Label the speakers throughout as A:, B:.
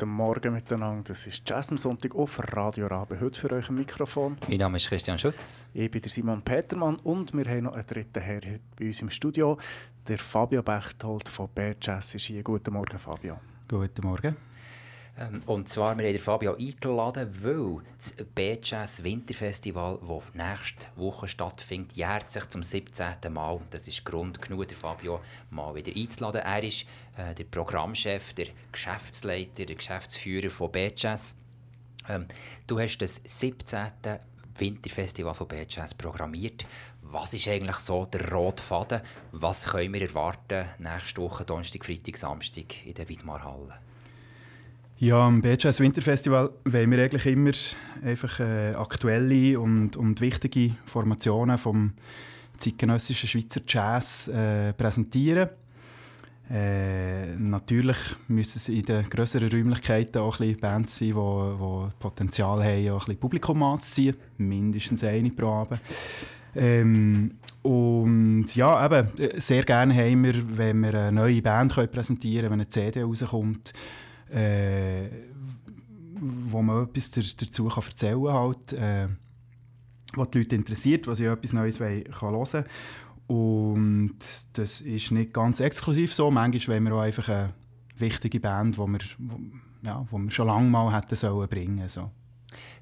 A: Guten Morgen miteinander. Das ist Jazz am Sonntag auf Radio Rabe. Heute für euch ein Mikrofon.
B: Mein Name ist Christian Schutz.
A: Ich bin der Simon Petermann und wir haben noch einen dritten Herr bei uns im Studio. Der Fabio Bechtold von Bear Jazz ist hier. Guten Morgen, Fabio.
C: Guten Morgen.
B: Ähm, und zwar, wir haben Fabio eingeladen, weil das B-Jazz Winterfestival, das nächste Woche stattfindet, jährt sich zum 17. Mal. Das ist Grund genug, den Fabio mal wieder einzuladen. Er ist äh, der Programmchef, der Geschäftsleiter, der Geschäftsführer von B-Jazz. Ähm, du hast das 17. Winterfestival von B-Jazz programmiert. Was ist eigentlich so der rote Faden? Was können wir erwarten nächste Woche, Donnerstag, Freitag, Samstag in der Widmarhalle?
C: Ja, am BJS Winterfestival wollen wir eigentlich immer einfach äh, aktuelle und, und wichtige Formationen vom zeitgenössischen Schweizer Jazz äh, präsentieren. Äh, natürlich müssen es in den grösseren Räumlichkeiten auch ein bisschen Bands sein, die, die Potenzial haben, auch ein bisschen Publikum anzuziehen. Mindestens eine pro Abend. Ähm, und ja, eben, sehr gerne haben wir, wenn wir eine neue Band können präsentieren können, wenn eine CD rauskommt äh, wo man etwas dazu kann erzählen kann, halt, äh, was die Leute interessiert, was sie etwas Neues wollen, kann hören Und das ist nicht ganz exklusiv so. Manchmal wollen wir auch einfach eine wichtige Band, die wir, wo, ja, wo wir schon lange mal hätten sollen bringen so.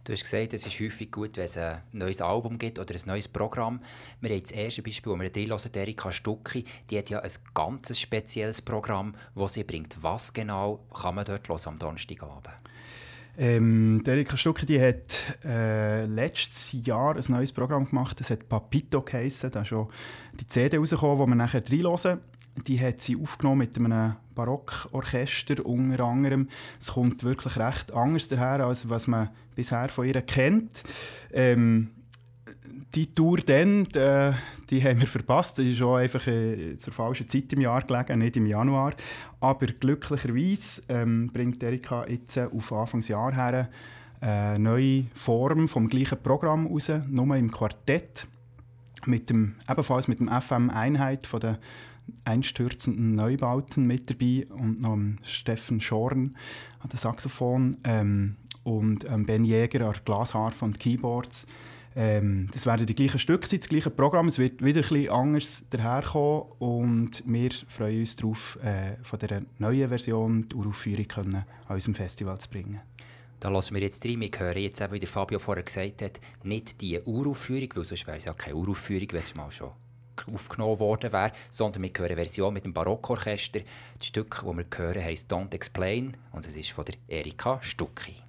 B: Du hast gesagt, es ist häufig gut, wenn es ein neues Album gibt oder ein neues Programm. Wir haben das erste Beispiel, wo wir drin hören, Erika Stucki, die hat ja ein ganz spezielles Programm, das sie bringt. Was genau kann man dort hören am Donnerstagabend?
C: Ähm, Erika Stucki die hat äh, letztes Jahr ein neues Programm gemacht. Das hat Papito geheissen. Da ist schon die CD rausgekommen, die wir nachher reinhören die hat sie aufgenommen mit einem Barockorchester unter anderem. Es kommt wirklich recht anders daher, als was man bisher von ihr kennt. Ähm, die Tour dann, die, äh, die haben wir verpasst. Das ist schon einfach äh, zur falschen Zeit im Jahr gelegen, nicht im Januar. Aber glücklicherweise ähm, bringt Erika jetzt auf Anfangsjahr her eine neue Form vom gleichen Programm raus, nur im Quartett. Mit dem, ebenfalls mit dem FM-Einheit von der einstürzenden Neubauten mit dabei und noch Steffen Schorn an der Saxophon ähm, und ähm, Ben Jäger an Glasharfe und Keyboards. Ähm, das werden die gleichen Stücke sein, das gleiche Programm. Es wird wieder etwas anders daherkommen und wir freuen uns darauf, äh, von dieser neuen Version die Uraufführung können an unserem Festival zu bringen.
B: Da lassen wir jetzt rein. Wir hören jetzt eben, wie der Fabio vorher gesagt hat, nicht die Uraufführung, weil sonst wäre es ja keine Uraufführung, wenn es mal schon aufgenommen worden wäre, sondern wir hören eine Version mit dem Barockorchester. Das Stück, das wir hören, heisst «Don't Explain» und es ist von der Erika Stucki.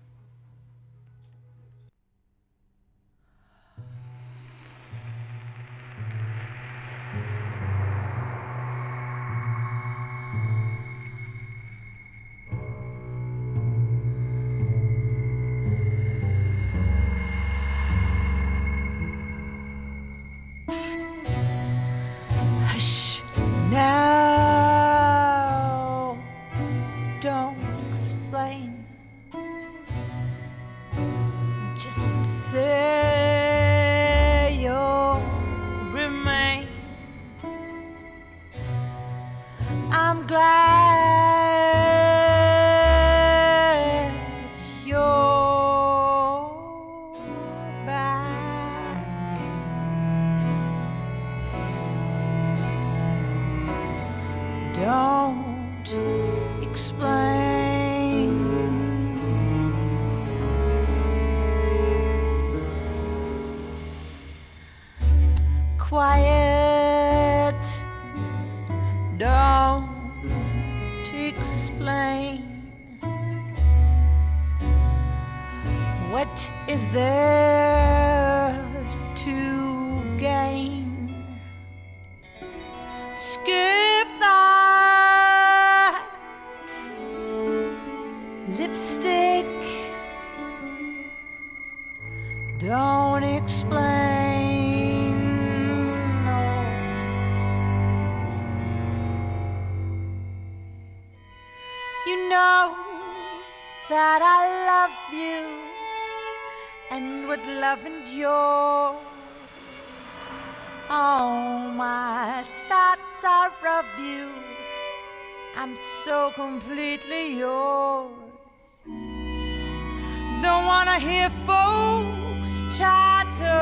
D: Folks chatter,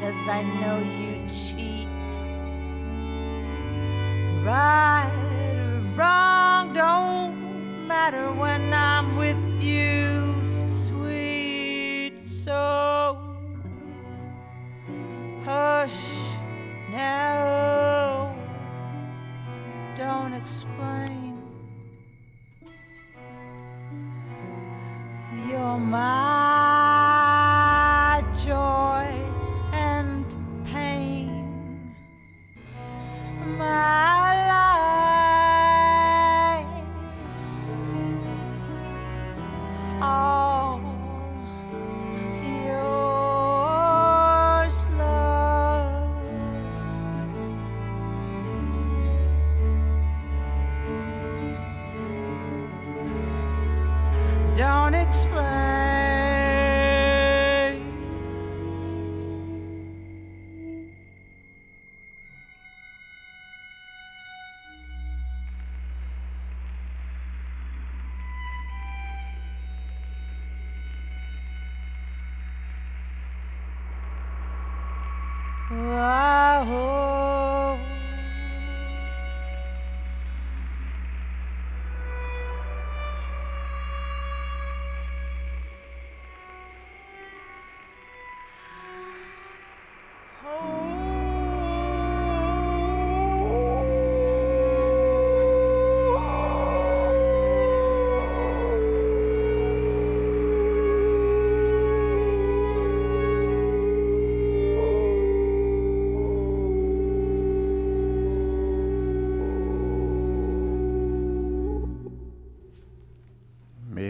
D: cause I know you cheat. Right or wrong don't matter when I'm with you, sweet soul. Hush now, don't explain. You're my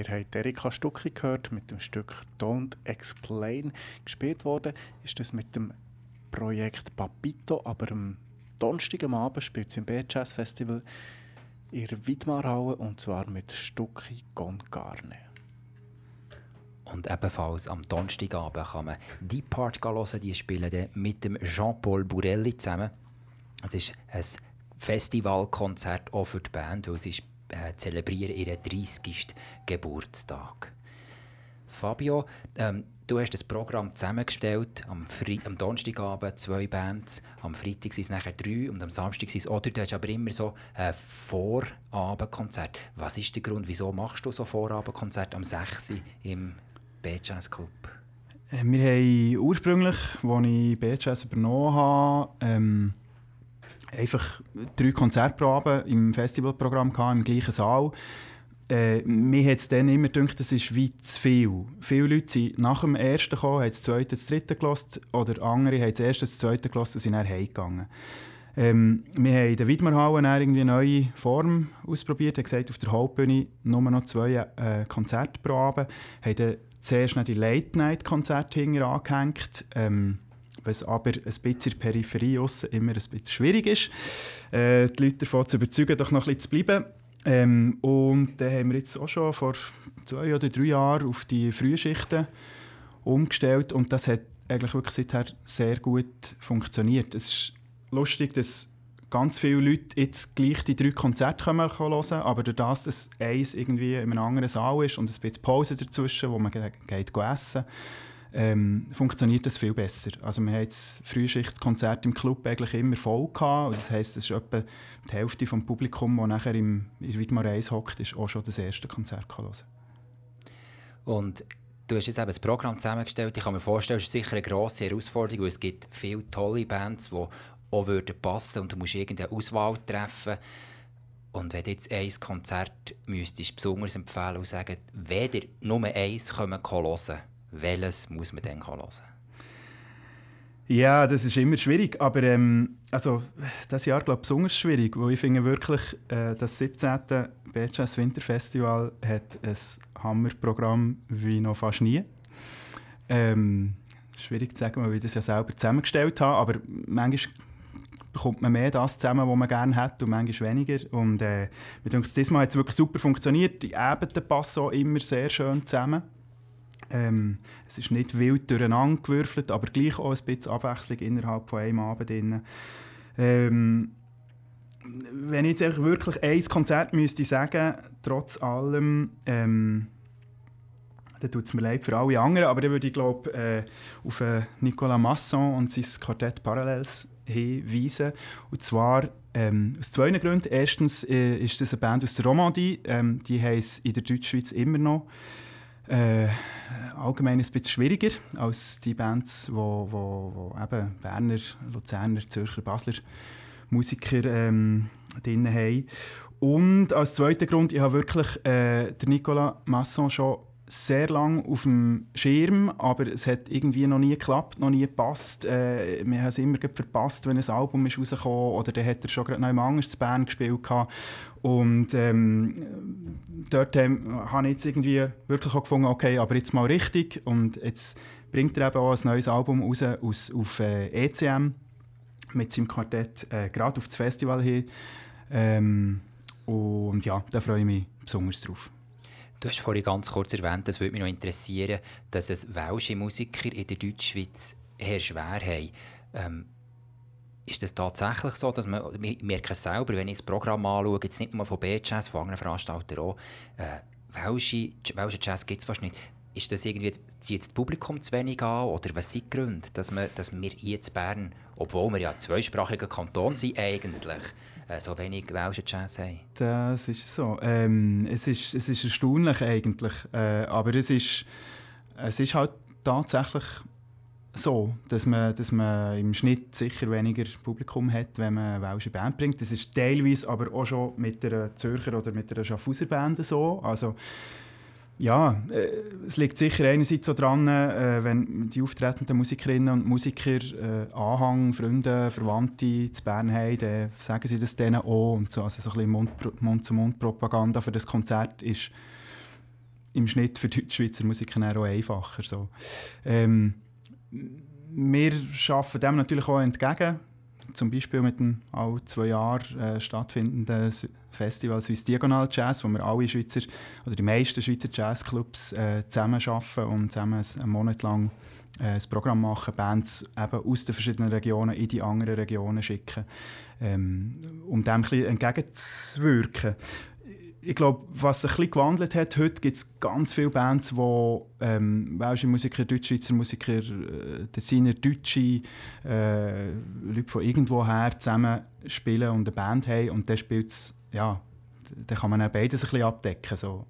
A: Wir haben Erika Stucki gehört mit dem Stück Don't Explain. Gespielt worden ist das mit dem Projekt Papito, aber am Donnerstag am Abend spielt sie im B-Jazz Festival in der und zwar mit Stucki Con Carne.
B: Und ebenfalls am Donnerstagabend kann man die Part hören, die spielen dann mit dem Jean-Paul Burelli zusammen. Es ist ein Festivalkonzert auch für die Band, weil sie äh, zelebrieren ihren 30. Geburtstag. Fabio, ähm, du hast das Programm zusammengestellt. Am, Fre am Donnerstagabend zwei Bands, am Freitag sind es nachher drei und am Samstag sind es oder du hast aber immer so ein Vorabendkonzert. Was ist der Grund, wieso machst du so Vorabendkonzert am 6. Uhr im B-Jazz Club?
C: Äh, Wir haben ursprünglich, als ich B-Jazz übernommen habe, ähm, einfach drei Konzerte pro Abend im Festivalprogramm gehabt, im gleichen Saal. Äh, mir hat es dann immer gedacht, das ist wie zu viel. Viele Leute sind nach dem ersten gekommen, haben das zweite, das dritte gelost oder andere haben das erste, das zweite gelost und sind dann heimgegangen. Ähm, wir haben in der Widmerhalle eine neue Form ausprobiert, haben gesagt, auf der Hauptbühne nur noch zwei äh, Konzerte pro Abend, haben dann zuerst die Late-Night-Konzerte angehängt, ähm, was aber ein bisschen Peripherie aussen immer ein bisschen schwierig ist, äh, die Leute davon zu überzeugen, doch noch ein bisschen zu bleiben. Ähm, und dann haben wir jetzt auch schon vor zwei oder drei Jahren auf die Frühschichten umgestellt und das hat eigentlich wirklich seither sehr gut funktioniert. Es ist lustig, dass ganz viele Leute jetzt gleich die drei Konzerte hören können, aber durch das, dass eins irgendwie in einem anderen Saal ist und ein bisschen Pause dazwischen, wo man geht, geht essen ähm, funktioniert das viel besser. Also wir haben jetzt Frühschichtkonzerte im Club eigentlich immer voll gehabt. Das heisst, es ist etwa die Hälfte vom Publikum, das nachher im, in Widmar 1 hockt, ist auch schon das erste Konzert hören
B: Und du hast jetzt eben das Programm zusammengestellt. Ich kann mir vorstellen, es ist sicher eine grosse Herausforderung, weil es gibt viele tolle Bands, die auch würden passen und du musst irgendeine Auswahl treffen. Und wenn du jetzt ein Konzert müsstest besonders empfehlen und sagen, ihr nur eins hören könnt, welches muss man dann hören?
C: Ja, das ist immer schwierig, aber ähm, also, das Jahr glaube ich besonders schwierig, weil ich finde wirklich, äh, das 17. Beatrice Winterfestival hat ein Hammerprogramm wie noch fast nie. Ähm, schwierig zu sagen, weil ich das ja selber zusammengestellt habe, aber manchmal bekommt man mehr das zusammen, was man gerne hat und manchmal weniger. Und äh, mir denke, diesmal hat es wirklich super funktioniert. Die Ebenen passen auch immer sehr schön zusammen. Ähm, es ist nicht wild durcheinander gewürfelt, aber gleich auch ein bisschen Abwechslung innerhalb von einem Abend. Drin. Ähm, wenn ich jetzt wirklich ein Konzert müsste sagen, trotz allem, ähm, dann tut es mir leid für alle anderen, aber dann würde ich glaube äh, auf äh, Nicolas Masson und sein Quartett Parallels hinweisen. Und zwar ähm, aus zwei Gründen. Erstens äh, ist das eine Band aus der Romandie, ähm, die heisst in der Deutschschweiz immer noch äh, allgemein ein bisschen schwieriger als die Bands, wo, wo, wo eben Berner, Luzerner, Zürcher, Basler Musiker ähm, drin haben. Und als zweiter Grund, ich habe wirklich äh, der Nicolas Masson schon sehr lange auf dem Schirm, aber es hat irgendwie noch nie geklappt, noch nie gepasst. Äh, wir haben es immer verpasst, wenn ein Album ist rausgekommen oder dann hat er schon gerade noch im anders zu Bern gespielt. Und ähm, dort ähm, habe ich jetzt irgendwie wirklich auch gefunden, okay, aber jetzt mal richtig und jetzt bringt er eben auch ein neues Album raus aus, auf äh, ECM mit seinem Quartett äh, gerade auf das Festival hin. Ähm, und ja, da freue ich mich besonders drauf.
B: Du hast vorhin ganz kurz erwähnt, das würde mich noch interessieren, dass es welsche Musiker in der Deutschschweiz eher schwer haben. Ähm, ist das tatsächlich so, dass man, ich merke es selber, wenn ich das Programm anschaue, jetzt nicht nur von B-Jazz, von anderen Veranstaltern auch, äh, welsche, welsche Jazz gibt es fast nicht. Ist das irgendwie, zieht das Publikum zu wenig an oder was sind die Gründe, dass, man, dass wir hier in Bern, obwohl wir ja zweisprachiger Kanton sind eigentlich, so wenig welschen Jazz haben?
C: Das ist so. Ähm, es, ist, es ist erstaunlich eigentlich, äh, aber es ist, es ist halt tatsächlich so, dass man, dass man im Schnitt sicher weniger Publikum hat, wenn man eine welsche Band bringt. Das ist teilweise aber auch schon mit einer Zürcher oder mit einer Schaffhauser Band so. Also, ja, äh, es liegt sicher einerseits so dran, äh, wenn die auftretenden Musikerinnen und Musiker äh, Anhang, Freunde, Verwandte zu Bern haben, dann sagen sie das denen auch. Und so, also so ein bisschen Mund-zu-Mund-Propaganda für das Konzert ist im Schnitt für die Schweizer Musiker auch einfacher. So. Ähm, wir arbeiten dem natürlich auch entgegen. Zum Beispiel mit dem alle zwei Jahre äh, stattfindenden Festival Swiss Diagonal Jazz, wo wir alle Schweizer oder die meisten Schweizer Jazzclubs äh, zusammen arbeiten und zusammen einen Monat lang äh, das Programm machen, Bands eben aus den verschiedenen Regionen in die anderen Regionen schicken, ähm, um dem ein bisschen entgegenzuwirken ich glaube, was sich ein bisschen gewandelt hat, heute gibt es ganz viele Bands, wo ähm, welsche Musiker, Deutschschweizer Musiker, äh, Designer, Deutsche, äh, Leute von irgendwoher zusammen spielen und eine Band haben und dann spielt's, ja, dann kann man auch beides ein bisschen abdecken. So.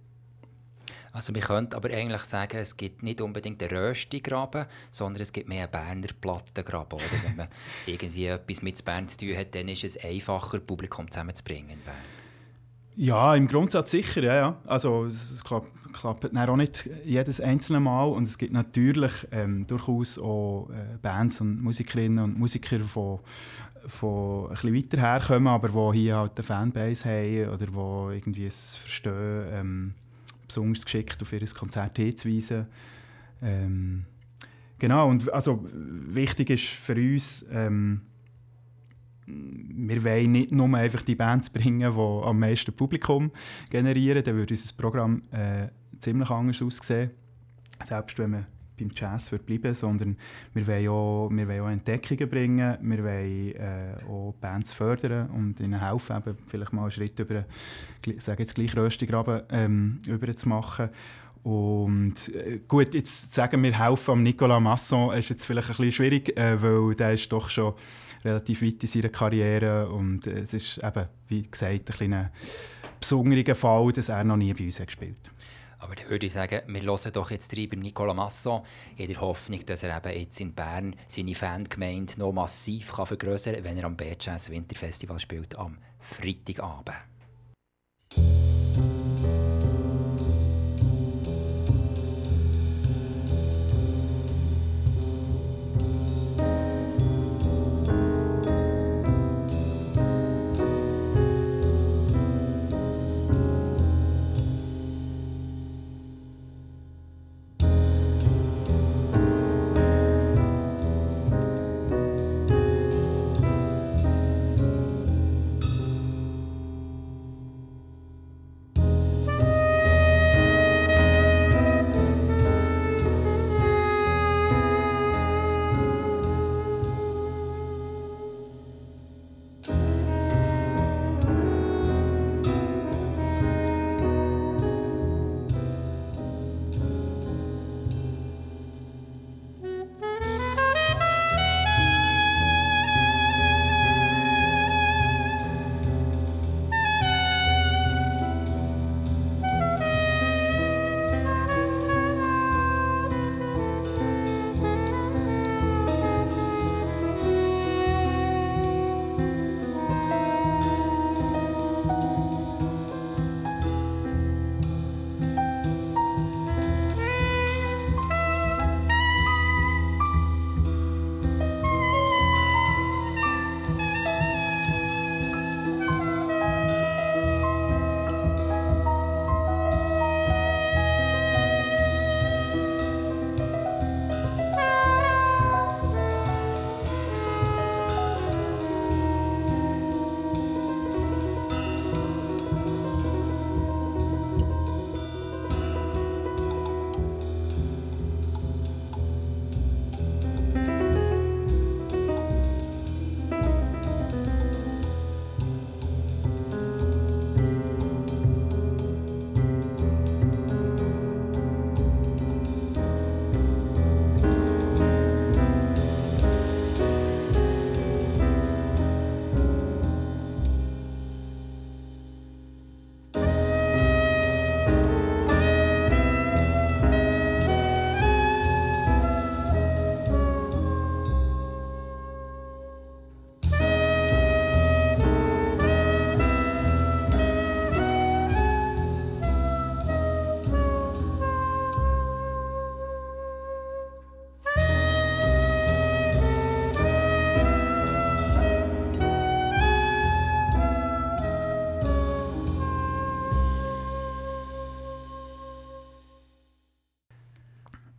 B: Also man könnte aber eigentlich sagen, es gibt nicht unbedingt einen Röstigraben, sondern es gibt mehr einen Berner Plattengraben. Oder? Wenn man irgendwie etwas mit Bern zu tun hat, dann ist es einfacher, Publikum zusammenzubringen in Bern.
C: Ja, im Grundsatz sicher, ja. ja. Also es klappt, klappt auch nicht jedes einzelne Mal und es gibt natürlich ähm, durchaus auch äh, Bands und Musikerinnen und Musiker, die von, ein weiter herkommen, aber die hier halt eine Fanbase haben oder die irgendwie es verstehen, ähm, besonders geschickt auf ihr Konzert hinzuweisen. Ähm, genau, und also wichtig ist für uns, ähm, wir wollen nicht nur einfach die Bands bringen, die am meisten Publikum generieren, dann würde unser Programm äh, ziemlich anders aussehen, selbst wenn wir beim Jazz bleiben sondern wir wollen, auch, wir wollen auch Entdeckungen bringen, wir wollen äh, auch Bands fördern und ihnen helfen, eben vielleicht mal einen Schritt über, sage jetzt gleich Röstigraben ähm, über zu machen. Und äh, gut, jetzt sagen wir helfen am Nicolas Masson ist jetzt vielleicht ein bisschen schwierig, äh, weil der ist doch schon relativ weit in seiner Karriere und es ist eben, wie gesagt, ein, besonderer Fall, dass er noch nie bei uns hat gespielt
B: aber dann würde ich sagen, wir hören doch jetzt rein beim Nicolas Masson in der Hoffnung, dass er eben jetzt in Bern seine Fangemeinde noch massiv kann vergrößern kann, wenn er am B-Jazz Winterfestival spielt am Freitagabend.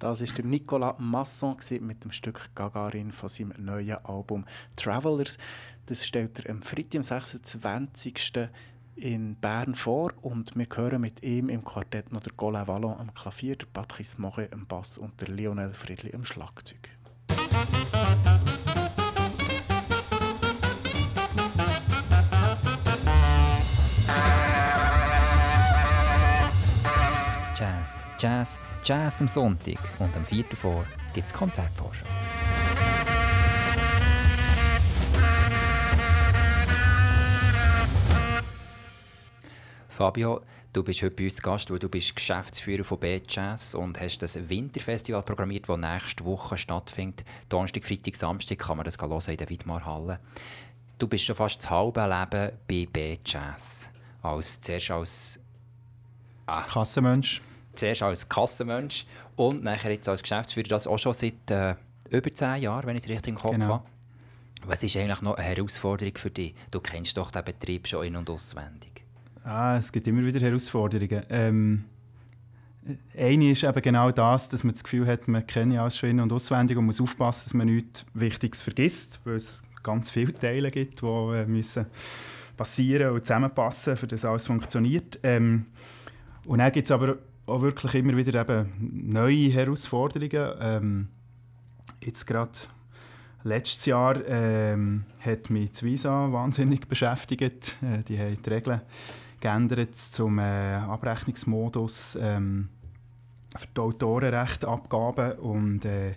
A: Das war der Nicolas Masson mit dem Stück Gagarin von seinem neuen Album Travelers. Das stellt er am Freitag, am 26. in Bern vor und wir hören mit ihm im Quartett noch der Colin Vallon am Klavier, der Patrice Moche am Bass und der Lionel Friedli am Schlagzeug.
B: Jazz, Jazz, am Sonntag und am 4. vor gibt es Konzertvorschau. Fabio, du bist heute bei uns Gast, weil du bist Geschäftsführer von B-Jazz und hast das Winterfestival programmiert, das nächste Woche stattfindet. Donnerstag, Freitag, Samstag kann man das hören in der Widmarhalle. Du bist schon fast das halbe Leben bei B-Jazz. Als, zuerst als
C: ah, Kassenmensch.
B: Zuerst als Kassenmensch und nachher jetzt als Geschäftsführer. Das auch schon seit äh, über zehn Jahren, wenn ich es richtig im Kopf genau. habe. Was ist eigentlich noch eine Herausforderung für dich? Du kennst doch den Betrieb schon in- und auswendig.
C: Ah, es gibt immer wieder Herausforderungen. Ähm, eine ist eben genau das, dass man das Gefühl hat, man kenne alles schon in- und auswendig und muss aufpassen, dass man nichts Wichtiges vergisst, weil es ganz viele Teile gibt, die äh, müssen passieren und zusammenpassen, für das alles funktioniert. Ähm, und dann gibt es aber auch wirklich immer wieder eben neue Herausforderungen. Ähm, jetzt gerade letztes Jahr ähm, hat mich das Visa wahnsinnig beschäftigt. Äh, die haben die Regeln geändert zum äh, Abrechnungsmodus ähm, für die Autorenrechtabgaben und äh,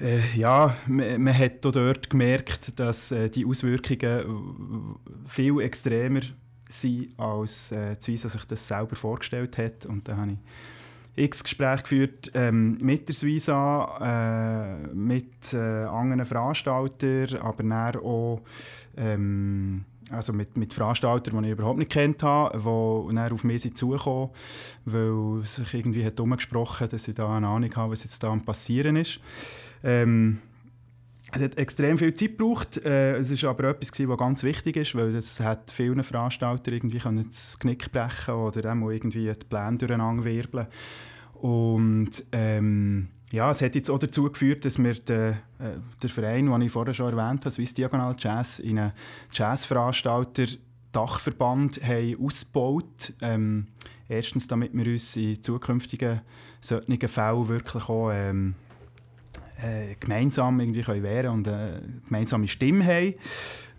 C: äh, ja, man, man hat dort gemerkt, dass äh, die Auswirkungen viel extremer sind, als äh, Suisse sich das selber vorgestellt hat. Und da habe ich x Gespräche geführt ähm, mit der Suisse, äh, mit äh, anderen Veranstaltern, aber dann auch ähm, also mit, mit Veranstaltern, die ich überhaupt nicht kennt habe, die dann auf mich zugekommen weil sich irgendwie hat umgesprochen dass ich da eine Ahnung habe, was jetzt da am passieren ist. Ähm, es hat extrem viel Zeit gebraucht. Äh, es ist aber etwas, was ganz wichtig ist, weil es hat vielen Veranstaltern irgendwie das Knick brechen oder irgendwie die Pläne durcheinander wirbeln. Und ähm, ja, es hat jetzt auch dazu geführt, dass wir den, äh, den Verein, den ich vorher schon erwähnt habe, Swiss Diagonal Jazz, in einen Jazzveranstalter Dachverband ausgebaut. Ähm, erstens, damit wir uns in zukünftigen solchen Fällen wirklich auch ähm, äh, gemeinsam irgendwie können wehren und eine gemeinsame Stimme haben.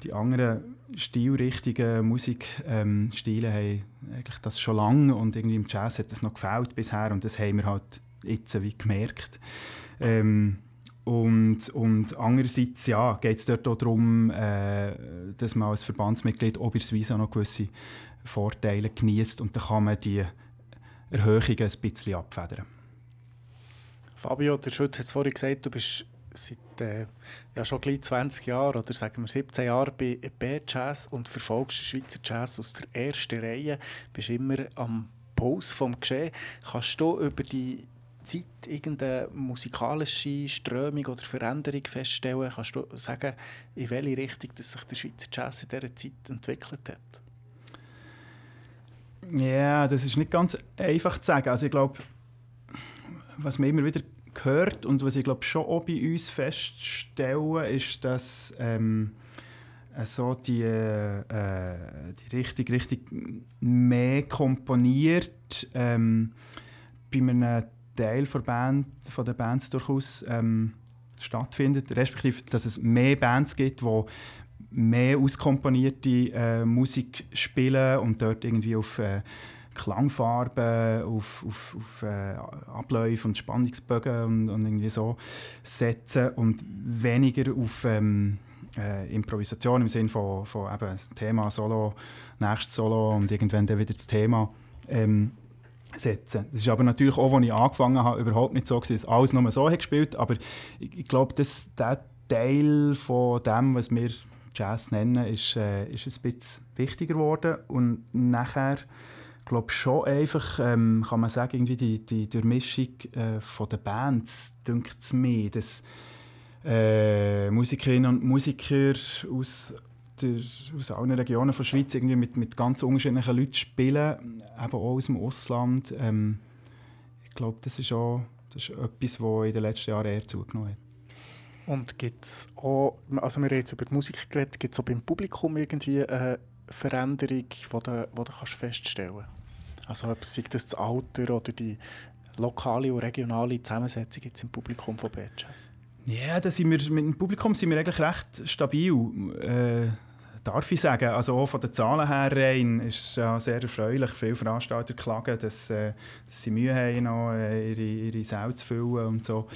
C: Die anderen Stilrichtungen, Musikstile ähm, haben eigentlich das schon lange und irgendwie im Jazz hat das noch gefällt bisher und das haben wir halt jetzt wie gemerkt. Ähm, und, und andererseits ja, geht es dort auch darum, äh, dass man als Verbandsmitglied Visa noch gewisse Vorteile genießt und dann kann man die Erhöhungen ein bisschen abfedern.
A: Fabio, der Schütz hat es vorhin gesagt, du bist seit äh, ja, schon gleich 20 Jahren oder sagen wir 17 Jahren bei B-Jazz und verfolgst den Schweizer Jazz aus der ersten Reihe, bist immer am Puls vom Geschehen. Kannst du über die Zeit irgendeine musikalische Strömung oder Veränderung feststellen? Kannst du sagen, in welche Richtung dass sich der Schweizer Jazz in dieser Zeit entwickelt hat?
C: Ja, das ist nicht ganz einfach zu sagen. Also ich glaube, was man immer wieder hört und was ich glaube schon auch bei uns feststellen, ist, dass ähm, so die, äh, die richtig, richtig mehr komponiert ähm, bei einem Teil der, Band, von der Bands durchaus ähm, stattfindet, respektive, dass es mehr Bands gibt, die mehr auskomponierte äh, Musik spielen und dort irgendwie auf äh, Klangfarben, auf, auf, auf äh, Abläufe und Spannungsbögen und, und, irgendwie so setzen und weniger auf ähm, äh, Improvisation im Sinne von, von eben Thema Solo, nächstes Solo und irgendwann dann wieder das Thema. Ähm, setzen. Das ist aber natürlich auch, als ich angefangen habe, überhaupt nicht so, dass alles nur so hat gespielt aber ich, ich glaube, dass der Teil von dem, was wir Jazz nennen, ist, äh, ist ein bisschen wichtiger geworden und nachher glaube schon einfach, ähm, kann man sagen, irgendwie die, die Durchmischung äh, der Bands, dünkt es mir, dass äh, Musikerinnen und Musiker aus der, aus allen Regionen der Schweiz irgendwie mit, mit ganz unterschiedlichen Leuten spielen, eben auch aus dem Ausland. Ähm, ich glaube, das ist auch das ist etwas, was in den letzten Jahren eher zugenommen hat.
A: Und gibt es auch, also wir haben jetzt über die Musik geredet, gibt es auch beim Publikum irgendwie eine Veränderung, die du, die du kannst feststellen kannst? Also sei das das Alter oder die lokale und regionale Zusammensetzung jetzt im Publikum von Bad Jazz?
C: Ja, da sind wir, mit dem Publikum sind wir eigentlich recht stabil. Äh, darf ich sagen. Also auch von den Zahlen her rein ist es ja sehr erfreulich. Viele Veranstalter klagen, dass, äh, dass sie Mühe haben, noch, äh, ihre, ihre Säle zu füllen und so.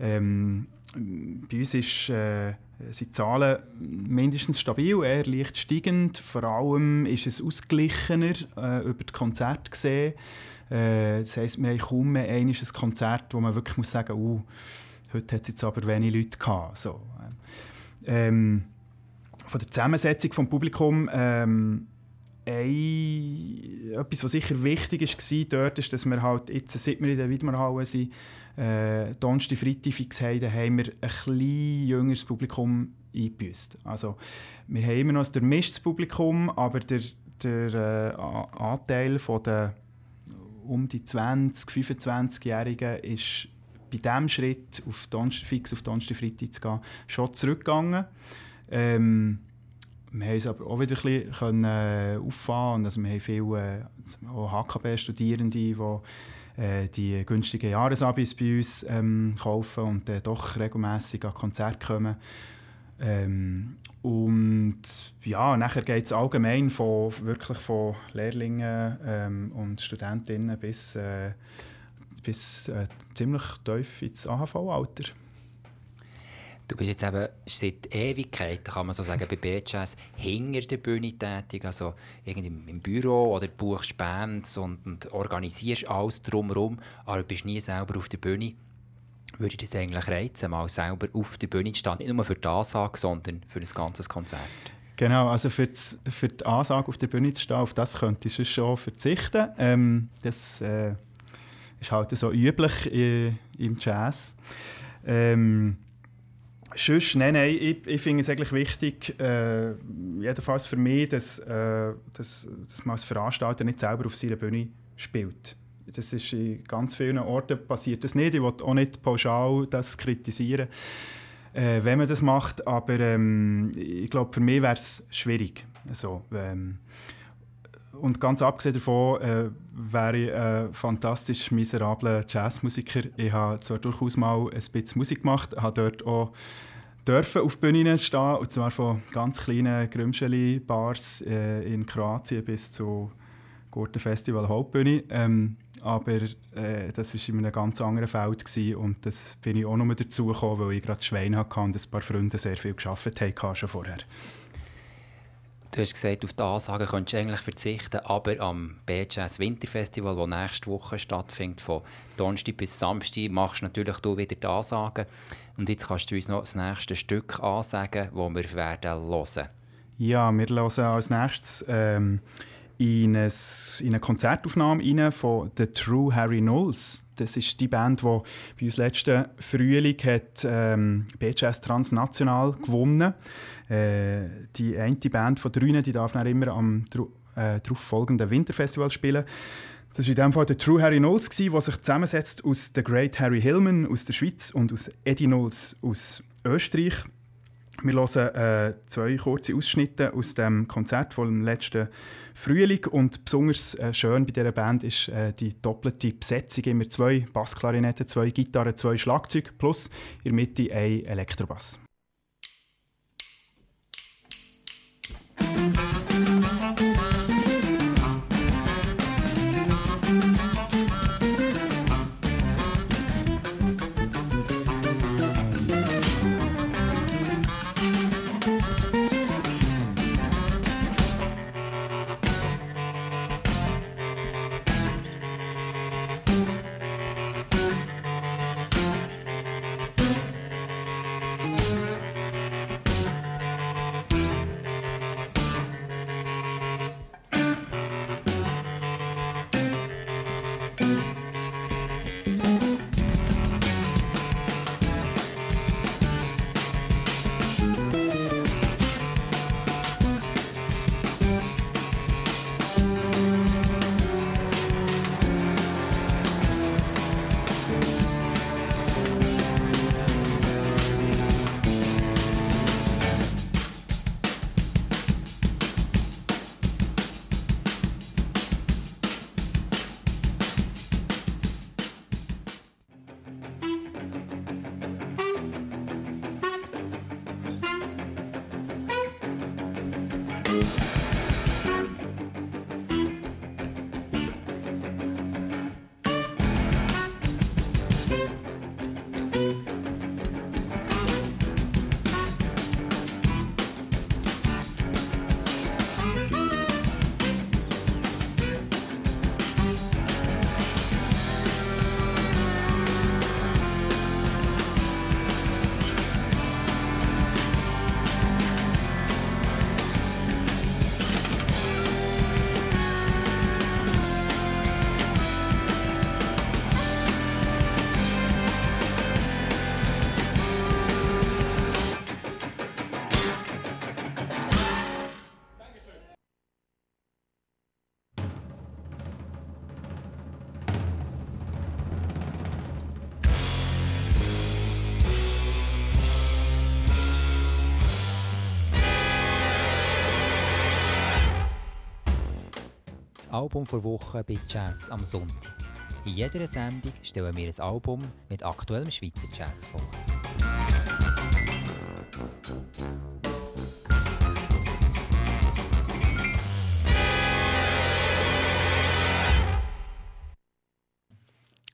C: Ähm, bei uns ist, äh, sind die Zahlen mindestens stabil, eher leicht steigend. Vor allem ist es ausgeglichener äh, über die Konzerte gesehen. Äh, das heisst, wir haben kaum mehr ein Konzert, wo man wirklich muss sagen muss, uh, heute hat es jetzt aber wenig Leute gehabt. So. Ähm, von der Zusammensetzung des Publikums ähm, ein, etwas, was sicher wichtig war dort, ist, dass wir halt jetzt, seit wir in der Widmerhalle sind, äh, Donnerstag, Freitag fix haben, haben wir ein bisschen jüngeres Publikum eingebüßt. Also, wir haben immer noch ein durchmischtes Publikum, aber der, der äh, Anteil von der um die 20-, 25-Jährigen ist bei diesem Schritt auf Donnerstag, fix auf Donnerstag, Freitag zu gehen, schon zurückgegangen. Ähm, wir haben es aber auch wieder ein bisschen äh, auffahren also wir haben viele äh, HKB-Studierende, die äh, die günstigen Jahresabis bei uns ähm, kaufen und äh, doch regelmäßig an Konzerte kommen. Ähm, und ja, nachher geht es allgemein von, wirklich von Lehrlingen ähm, und Studentinnen bis, äh, bis äh, ziemlich tief ins AHV-Alter.
B: Du bist jetzt eben seit Ewigkeit, kann man so sagen, bei BJS hinter der Bühne tätig, also irgendwie im Büro oder buchst Bands und, und organisierst alles drumherum, aber bist nie selber auf der Bühne. Würde dich das eigentlich reizen, mal selber auf der Bühne zu stehen, nicht nur für die Ansage, sondern für ein ganzes Konzert?
C: Genau, also für die, für die Ansage auf der Bühne zu stehen, auf das könntest du schon verzichten. Ähm, das äh, ist halt so üblich äh, im Jazz. Ähm, Sonst, nein, nein, ich, ich finde es eigentlich wichtig, äh, jedenfalls für mich, dass, äh, dass, dass man als Veranstalter nicht selber auf seiner Bühne spielt. Das ist in ganz vielen Orten passiert das nicht. Ich will auch nicht pauschal das kritisieren, äh, wenn man das macht, aber ähm, ich glaube, für mich wäre es schwierig. Also, ähm, und ganz abgesehen davon äh, wäre ich ein fantastisch miserabler Jazzmusiker. Ich habe zwar durchaus mal ein bisschen Musik gemacht, habe dort auch dürfen auf Bühnen stehen, und zwar von ganz kleinen Grümscheli-Bars äh, in Kroatien bis zu Gurtenfestival Hauptbühne. Ähm, aber äh, das war in einem ganz anderen Feld gewesen, und das bin ich auch noch dazu gekommen, weil ich gerade Schwein hatte und ein paar Freunde sehr viel gearbeitet haben schon vorher.
B: Du hast gesagt, auf die Ansagen könntest du eigentlich verzichten, aber am BJS Winterfestival, das nächste Woche stattfindet, von Donnerstag bis Samstag, machst du natürlich du wieder die Ansagen. Und jetzt kannst du uns noch das nächste Stück ansagen, das wir werden hören.
C: Ja, wir hören als nächstes ähm, in, ein, in eine Konzertaufnahme rein von The True Harry Knowles. Das ist die Band, die bei uns letzten Frühling hat, ähm, BJS Transnational gewonnen hat. Äh, die eine Band von drei, die darf dann immer am äh, darauf folgenden Winterfestival spielen. Das war in dem Fall der True Harry Knowles, der sich zusammensetzt aus The Great Harry Hillman aus der Schweiz und aus Eddie Knowles aus Österreich. Wir hören äh, zwei kurze Ausschnitte aus dem Konzert vom letzten Frühling und besonders äh, schön bei dieser Band ist äh, die doppelte Besetzung. Immer zwei Bassklarinetten, zwei Gitarren, zwei Schlagzeuge plus in der Mitte ein Elektrobass. Thank you.
B: Album vor Woche bei Jazz am Sonntag. In jeder Sendung stellen wir ein Album mit aktuellem Schweizer Jazz vor.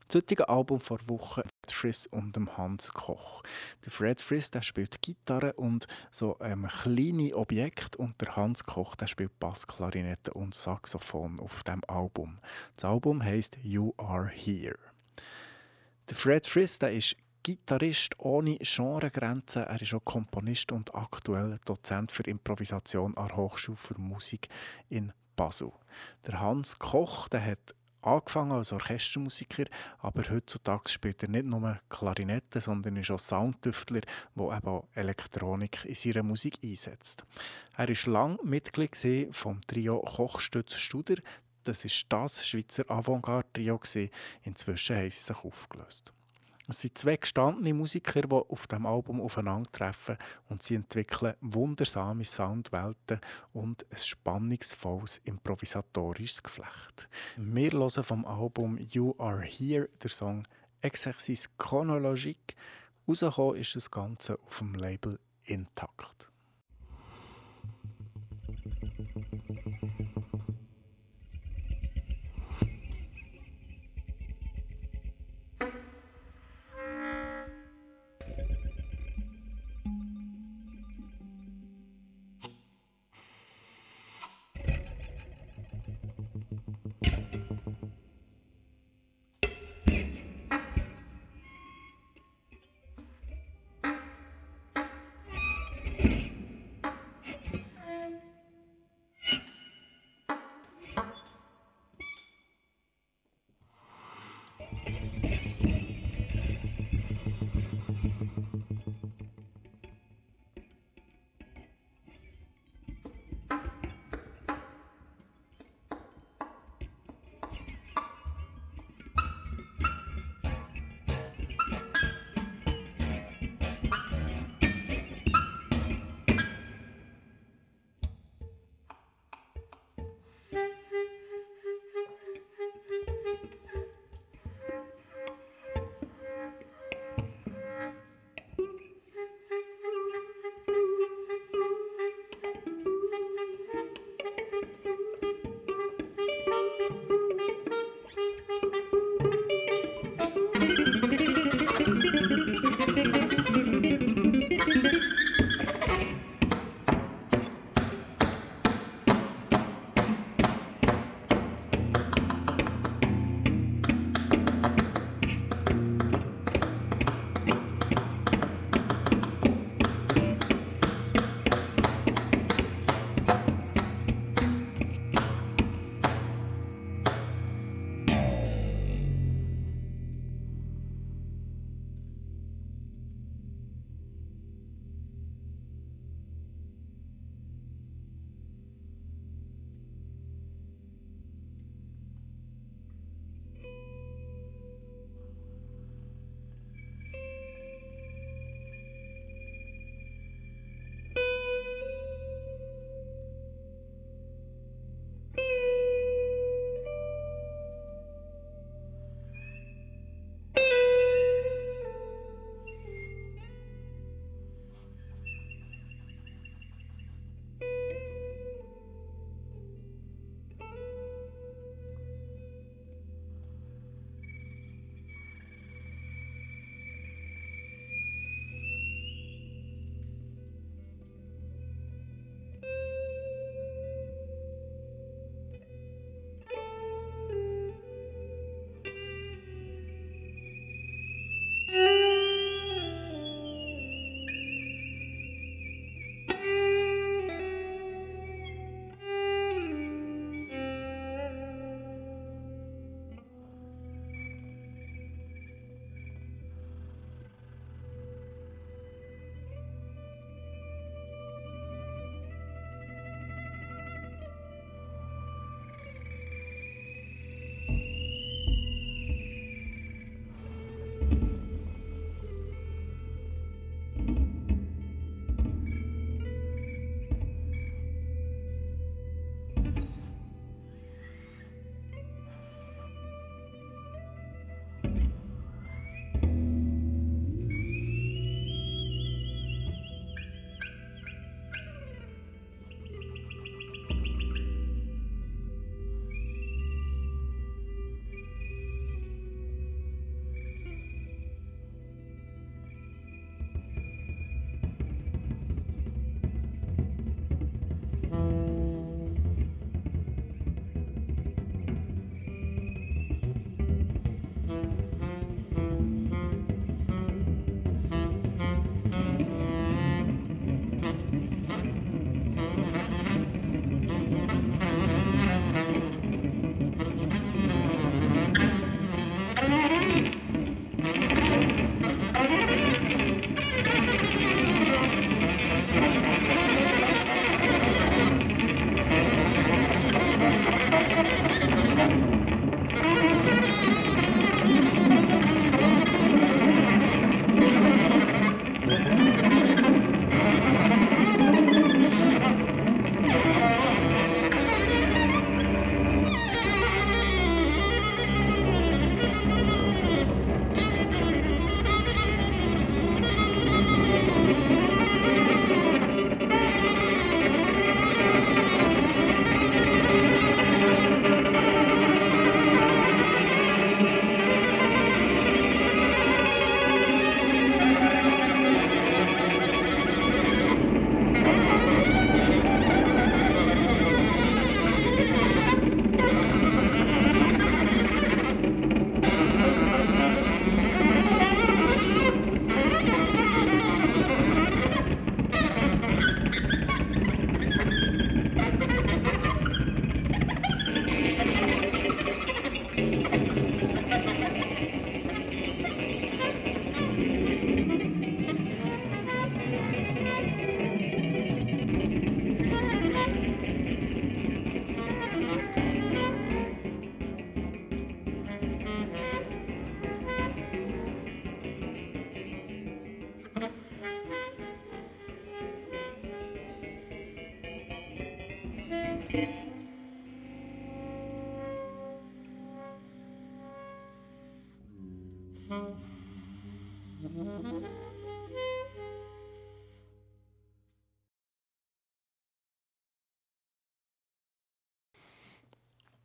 A: Das heutige Album vor Woche Friss und dem Hans Koch. Der Fred Friss der spielt Gitarre und so ähm, kleine Objekte und der Hans Koch der spielt Bass, Klarinette und Saxophon auf dem Album. Das Album heißt You Are Here. Der Fred Friss der ist Gitarrist ohne Genregrenzen. Er ist auch Komponist und aktuell Dozent für Improvisation an der Hochschule für Musik in Basel. Der Hans Koch der hat angefangen als Orchestermusiker, aber heutzutage spielt er nicht nur Klarinette, sondern ist auch Soundtüftler, der eben auch Elektronik in seiner Musik einsetzt. Er war lange Mitglied vom Trio Kochstütz Studer. Das ist das Schweizer Avantgarde-Trio. Inzwischen haben sie sich aufgelöst. Es sind zwei gestandene Musiker, die auf dem Album aufeinandertreffen und sie entwickeln wundersame Soundwelten und ein spannungsvolles improvisatorisches Geflecht. Wir hören vom Album You Are Here der Song Exercice Chronologique. Rausgekommen ist das Ganze auf dem Label Intakt.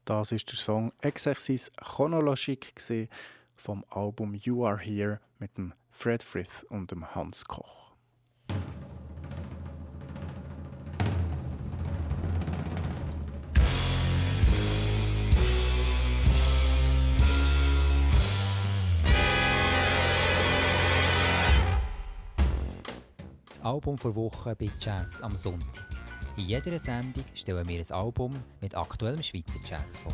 A: Das ist der Song Exercise Chronologique vom Album You Are Here mit dem Fred Frith und dem Hans Koch.
B: Das Album vor Woche bei Jazz am Sonntag. In jeder Sendung stellen wir ein Album mit aktuellem Schweizer Jazz vor.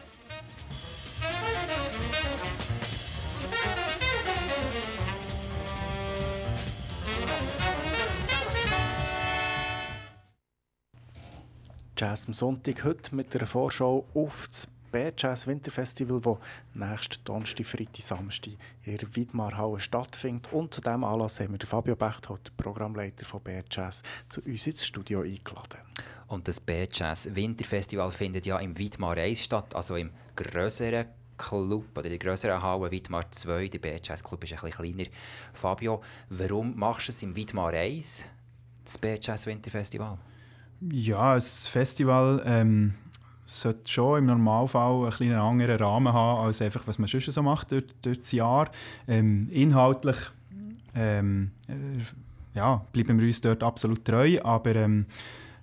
A: Jazz am Sonntag heute mit einer Vorschau auf das B-Jazz Winterfestival, das nächsten Donnerstag, Freitag, Samstag in der Wiedmarhalle stattfindet. Und zu diesem Anlass haben wir Fabio Bechthold, den Programmleiter von B-Jazz, zu uns ins Studio eingeladen.
B: Und das B-Jazz Winterfestival findet ja im Wiedmar 1 statt, also im grösseren Club oder der grösseren Halle Wiedmar 2. Der B-Jazz Club ist ein bisschen kleiner. Fabio, warum machst du es im Wiedmar 1, das B-Jazz Winterfestival?
C: Ja, ein Festival ähm, sollte schon im Normalfall einen anderen Rahmen haben, als einfach, was man schon so macht durch, durch das Jahr. Ähm, inhaltlich ähm, äh, ja, bleiben wir uns dort absolut treu, aber ähm,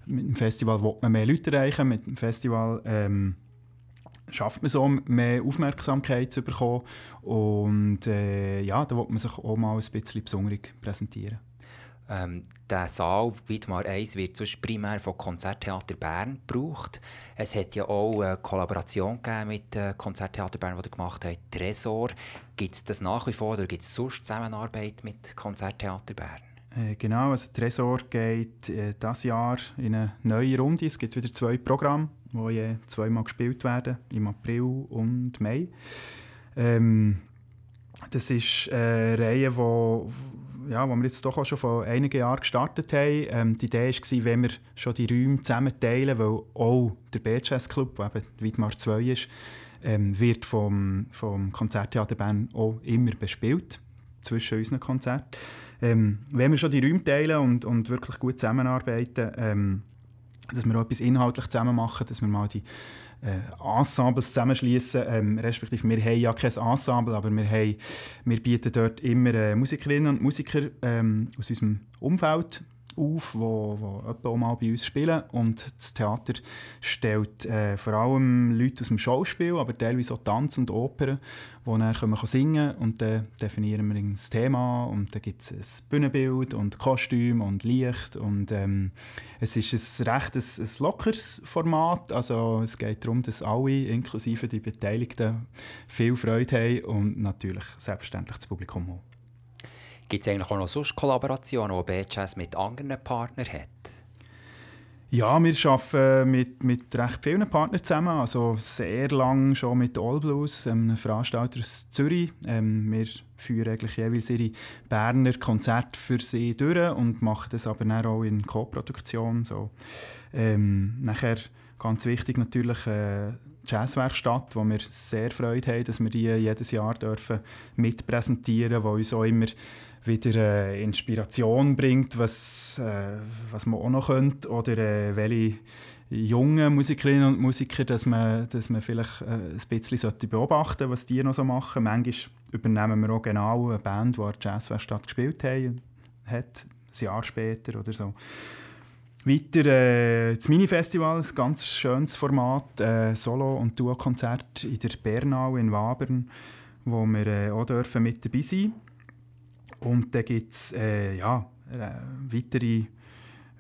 C: mit dem Festival will man mehr Leute erreichen, mit dem Festival ähm, schafft man so, mehr Aufmerksamkeit zu bekommen und äh, ja, da will man sich auch mal ein bisschen besonders präsentieren.
B: Ähm, der Saal Widmar 1 wird sonst primär von Konzerttheater Bern gebraucht. Es hat ja auch eine Kollaboration mit dem Konzerttheater Bern, die ihr gemacht habt, Tresor. Gibt es das nach wie vor oder gibt es sonst Zusammenarbeit mit Konzerttheater Bern?
C: Äh, genau, also Tresor geht äh, dieses Jahr in eine neue Runde. Es gibt wieder zwei Programme, die je zweimal gespielt werden, im April und Mai. Ähm, das ist eine Reihe, die ja, wo wir jetzt doch auch schon vor einigen Jahren gestartet haben. Ähm, die Idee war, wenn wir schon die Räume zusammen teilen, weil auch der BJS Club, der eben Wiedmar 2 ist, ähm, wird vom, vom Konzerttheater Bern auch immer bespielt, zwischen unseren Konzerten. Ähm, wenn wir schon die Räume teilen und, und wirklich gut zusammenarbeiten, ähm, dass wir auch etwas inhaltlich zusammen machen, dass wir mal die äh, Ensembles zusammenschließen. Ähm, respektive, wir haben ja kein Ensemble, aber wir, haben, wir bieten dort immer äh, Musikerinnen und Musiker ähm, aus unserem Umfeld auf, wo, wo auch mal bei uns spielen. Und das Theater stellt äh, vor allem Leute aus dem Schauspiel, aber teilweise auch Tanz und Opern, die dann können singen können. Und dann definieren wir das Thema und dann gibt es ein Bühnenbild und Kostüm und Licht. Und ähm, es ist ein recht ein, ein lockeres Format. Also es geht darum, dass alle, inklusive die Beteiligten, viel Freude haben und natürlich selbstverständlich das Publikum auch.
B: Gibt es eigentlich auch noch sonst Kollaborationen, die BJazz mit anderen Partnern hat?
C: Ja, wir arbeiten mit, mit recht vielen Partnern zusammen. Also sehr lange schon mit All Blues, einem Veranstalter aus Zürich. Ähm, wir führen eigentlich jeweils ihre Berner Konzerte für sie durch und machen das aber dann auch in Co-Produktion. So. Ähm, nachher ganz wichtig natürlich äh, Jazzwerkstatt, wo wir sehr Freude haben, dass wir die jedes Jahr dürfen mitpräsentieren, wo uns auch immer wieder äh, Inspiration bringt, was, äh, was man auch noch könnte oder äh, welche jungen Musikerinnen und Musiker, dass man, dass man vielleicht äh, ein bisschen sollte beobachten was die noch so machen. Manchmal übernehmen wir auch genau eine Band, die an der Jazzwerkstatt gespielt haben, hat, ein Jahr später oder so. Weiter äh, das Mini-Festival, ein ganz schönes Format, äh, Solo- und Duo-Konzert in der Bernau in Wabern wo wir äh, auch dürfen mit dabei sein Und dann gibt es äh, ja, äh, weitere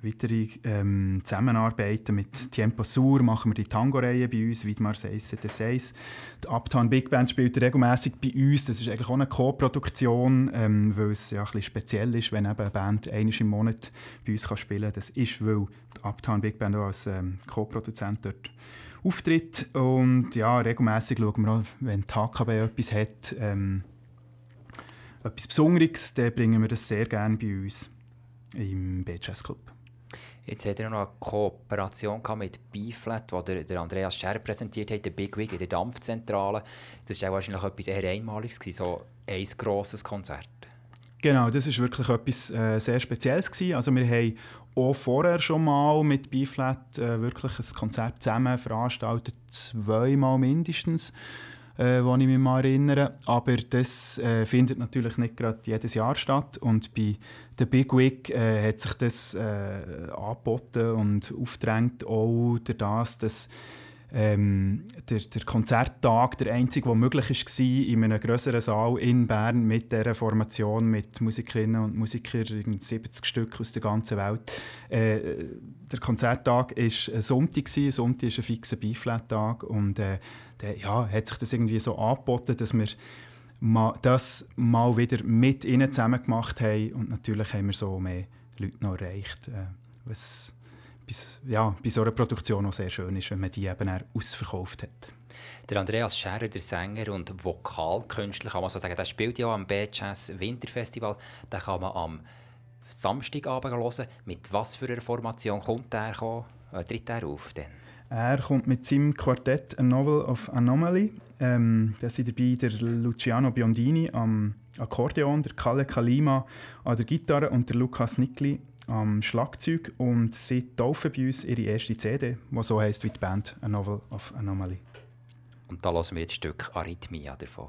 C: weitere ähm, Zusammenarbeiten mit Tiempo Sur machen wir die Tango-Reihe bei uns, Widmar 6 6 Die Uptown Big Band spielt regelmäßig bei uns. Das ist eigentlich auch eine Co-Produktion, ähm, weil es ja ein speziell ist, wenn eben eine Band einmal im Monat bei uns kann spielen kann. Das ist, weil die Uptown Big Band auch als ähm, Co-Produzent dort auftritt. Und ja, regelmäßig schauen wir auch, wenn die HKB etwas hat, ähm, etwas Besonderes, dann bringen wir das sehr gerne bei uns im B-Jazz Club.
E: Jetzt hat er noch eine Kooperation mit B-Flat, die der, Andreas Scher präsentiert hat, der Big Wig in der Dampfzentrale. Das war wahrscheinlich etwas eher Einmaliges, so ein grosses Konzert.
C: Genau, das war wirklich etwas äh, sehr Spezielles. Gewesen. Also wir haben auch vorher schon mal mit B-Flat äh, wirklich ein Konzert zusammen veranstaltet, zweimal mindestens äh, wo ich mich mal erinnere. Aber das äh, findet natürlich nicht gerade jedes Jahr statt. Und bei der Big Week äh, hat sich das äh, angeboten und aufgedrängt, auch das, dass ähm, der, der, Konzerttag der einzige, der möglich war, in einem größeren Saal in Bern mit dieser Formation, mit Musikerinnen und Musikern, 70 Stück aus der ganzen Welt. Äh, der Konzerttag war ein Sonntag, Sonntag ist ein fixer B-Flat-Tag und äh, dann ja, hat sich das irgendwie so angeboten, dass wir das mal wieder mit ihnen zusammen gemacht haben und natürlich haben wir so mehr Leute noch erreicht, äh, was bis, ja, bei so einer Produktion auch sehr schön ist, wenn man die eben ausverkauft hat.
E: Der Andreas Scherer, der Sänger und Vokalkünstler, kann man so sagen, der spielt ja am B-Jazz Winterfestival. Den kann man am Samstagabend hören. Mit was für einer Formation kommt er, äh, tritt er auf? Denn?
C: Er kommt mit seinem Quartett A Novel of Anomaly. Ähm, da sind dabei der Luciano Biondini am Akkordeon, der Kalle Kalima an der Gitarre und der Lukas Nickli am Schlagzeug. Und sie taufen bei uns ihre erste CD, die so heisst wie die Band A Novel of Anomaly.
E: Und da hören wir jetzt ein Stück Arrhythmia davon.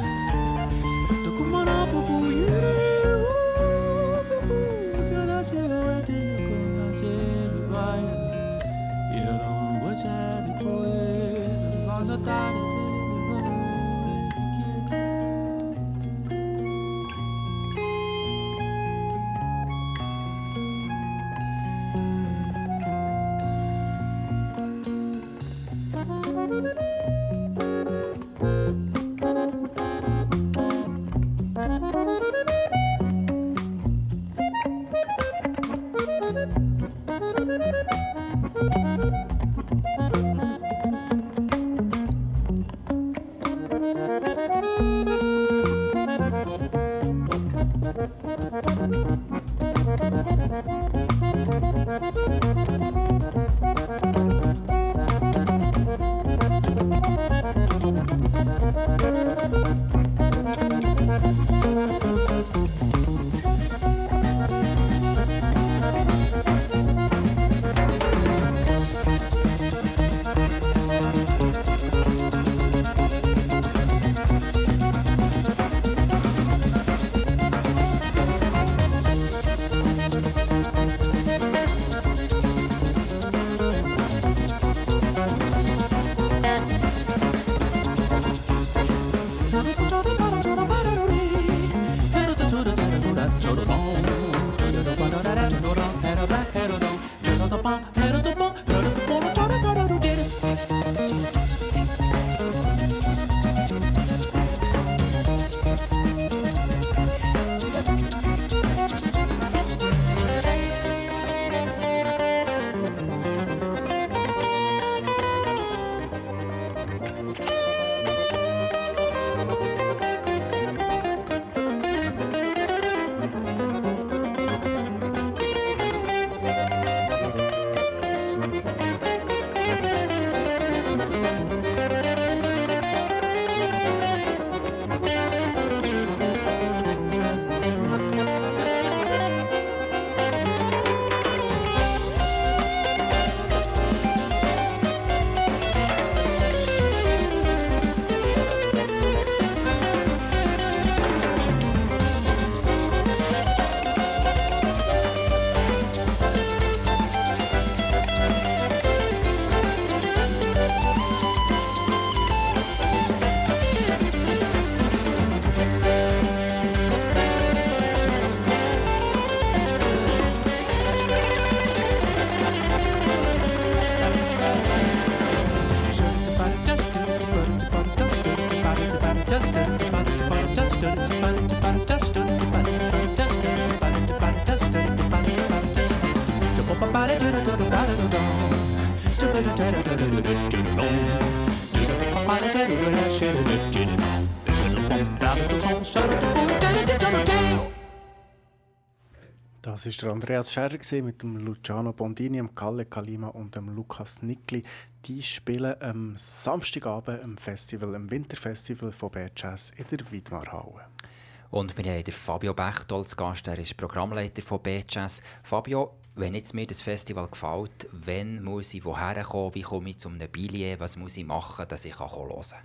A: Das war der Andreas Scherer mit dem Luciano Bondini, dem Kalle Kalima und dem Lukas Nickli. Die spielen am Samstagabend im Festival, im Winterfestival von Bad Jazz in der Widmarhalle.
B: Und wir haben den Fabio Bechtold als Gast, er ist Programmleiter von Bad Jazz. Fabio, wenn jetzt mir das Festival gefällt, wann muss ich woher kommen, wie komme ich zu einem Billet, was muss ich machen, dass ich hören kann?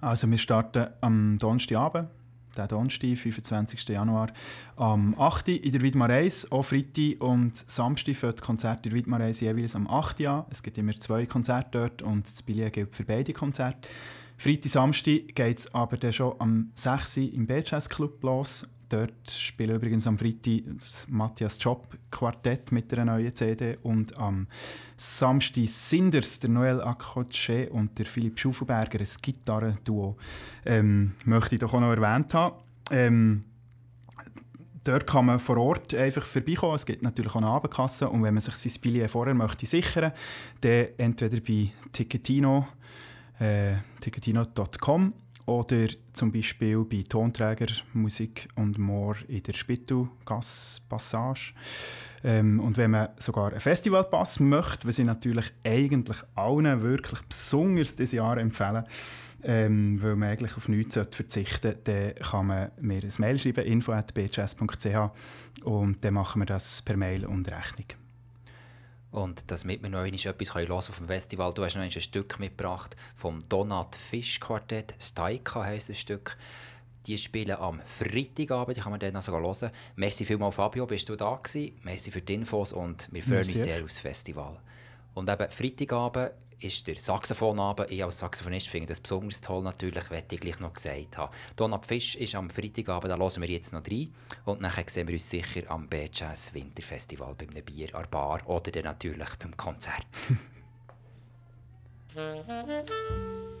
C: Also wir starten am Donnerstagabend der Donnerstag, 25. Januar, am 8. in der Widmareis. Auch Freitag und Samstag für die Konzerte in der Widmareis jeweils am 8. an. Es gibt immer zwei Konzerte dort und das Billett gilt für beide Konzerte. Freitag, Samstag geht es aber dann schon am 6. im B-Jazz Club los. Dort spielt übrigens am Freitag das Matthias Job Quartett mit einer neuen CD und am Samstag Sinders, der Noel Akkoche und der Philipp Schufenberger, ein Gitarrenduo, ähm, möchte ich doch auch noch erwähnt haben. Ähm, dort kann man vor Ort einfach vorbeikommen. Es gibt natürlich auch eine Abendkasse und wenn man sich sein Billett vorher möchte sichern, dann entweder bei Ticketino, äh, ticketino.com oder zum Beispiel bei Tonträger Musik und More in der Spittelgasse-Passage. Ähm, und wenn man sogar einen Festivalpass möchte, was ich natürlich eigentlich allen wirklich besonders dieses Jahr empfehlen, ähm, weil man eigentlich auf nichts verzichten sollte, dann kann man mir ein Mail schreiben, info.bjs.ch und dann machen wir das per Mail und Rechnung.
B: Und damit wir noch etwas hören auf dem Festival, du hast noch ein Stück mitgebracht vom Donat Fisch Quartett, Staika heisst das Stück. Die spielen am Freitagabend, die kann man dann noch sogar hören. Merci vielmals Fabio, bist du da gewesen. Merci für die Infos und wir freuen uns sehr aufs Festival. Und eben Freitagabend ist der Saxophonabend. Ich als Saxophonist finde das besonders toll natürlich, werde ich gleich noch gesagt haben. Donat Fisch ist am Freitagabend, da hören wir jetzt noch rein. Und dann sehen wir uns sicher am B-Jazz Winterfestival beim Bier an Bar oder dann natürlich beim Konzert.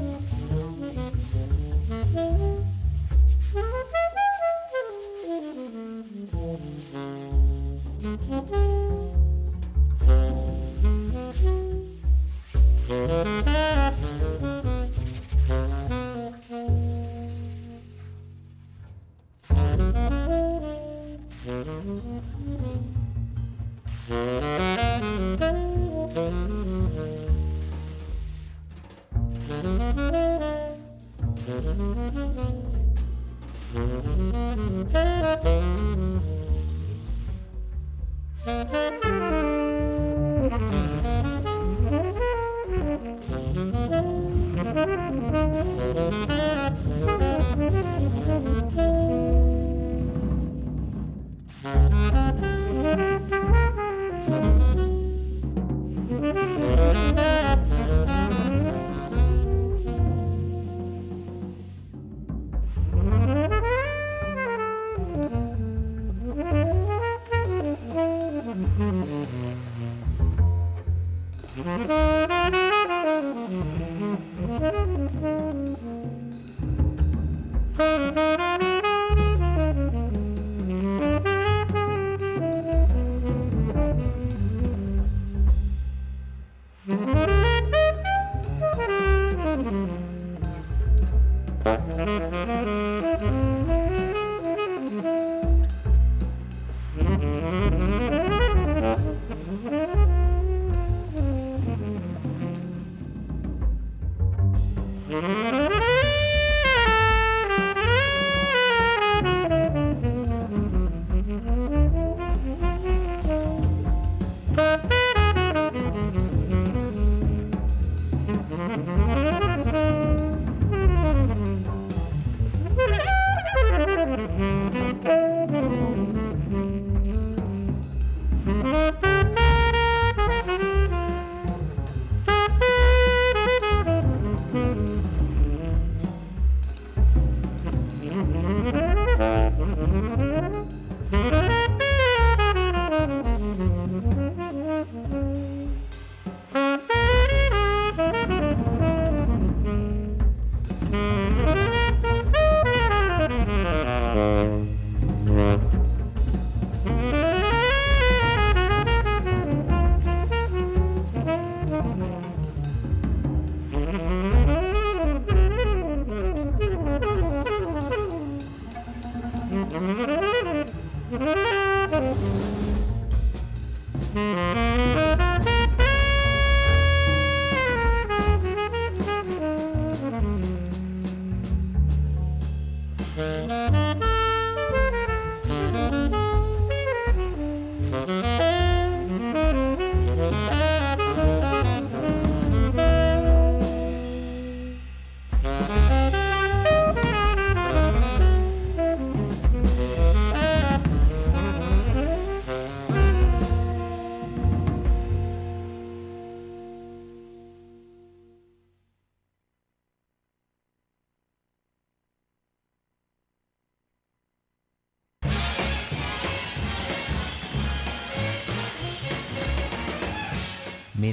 F: Mm-hmm.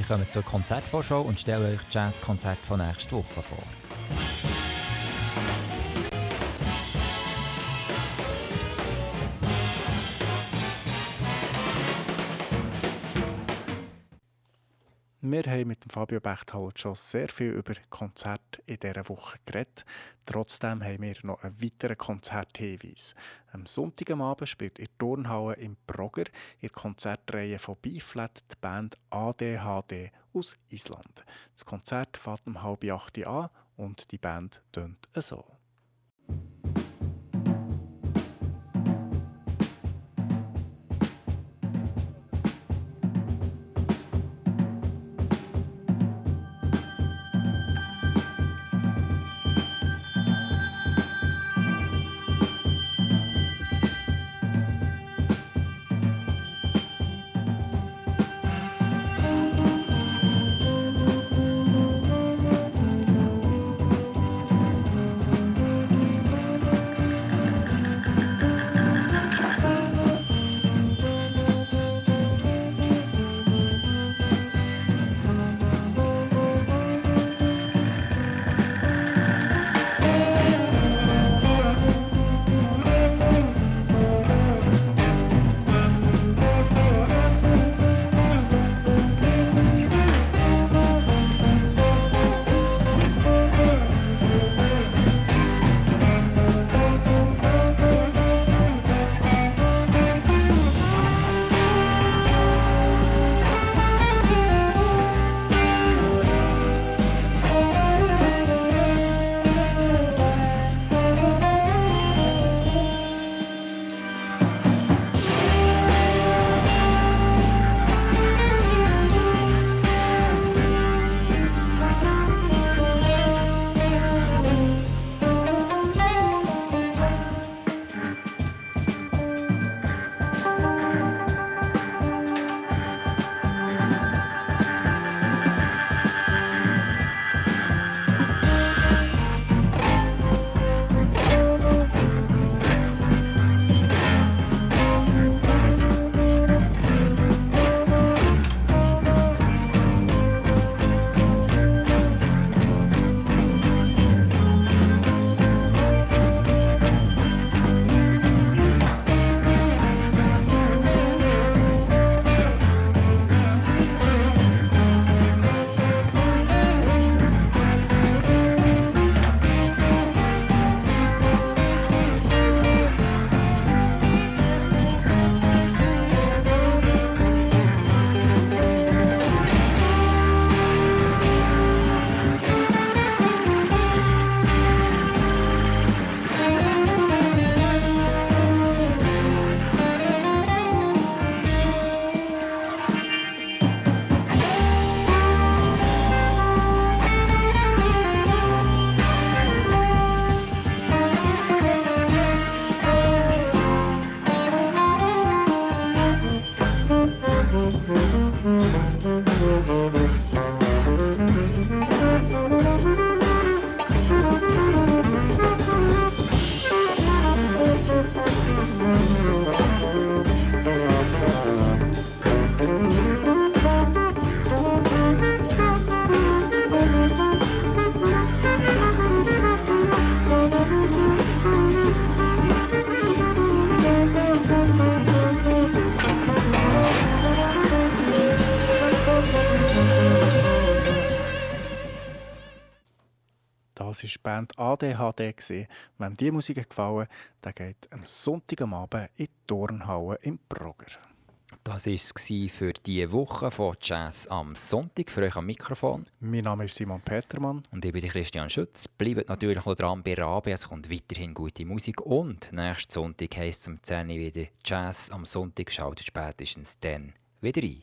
F: Wir kommen zur Konzertvorschau und stellen euch das Jazzkonzert von nächster Woche vor.
A: Wir haben mit dem Fabio Bechthold schon sehr viel über Konzerte in dieser Woche geredet. Trotzdem haben wir noch einen weiteren Konzerthinweis. Am Sonntagabend spielt in der im Progger in Konzertreihe von B-Flat die Band ADHD aus Island. Das Konzert fängt um halb acht an und die Band tönt so. ADHD. Wem diese Musik gefallen der geht am Sonntagabend in die Turnhalle im Progger.
B: Das war es für diese Woche von Jazz am Sonntag. Für euch am Mikrofon.
A: Mein Name ist Simon Petermann.
B: Und ich bin Christian Schütz. Bleibt natürlich noch dran bei Rabe. Es kommt weiterhin gute Musik. Und nächsten Sonntag heisst es um 10 Uhr wieder Jazz am Sonntag. Schaltet spätestens dann wieder ein.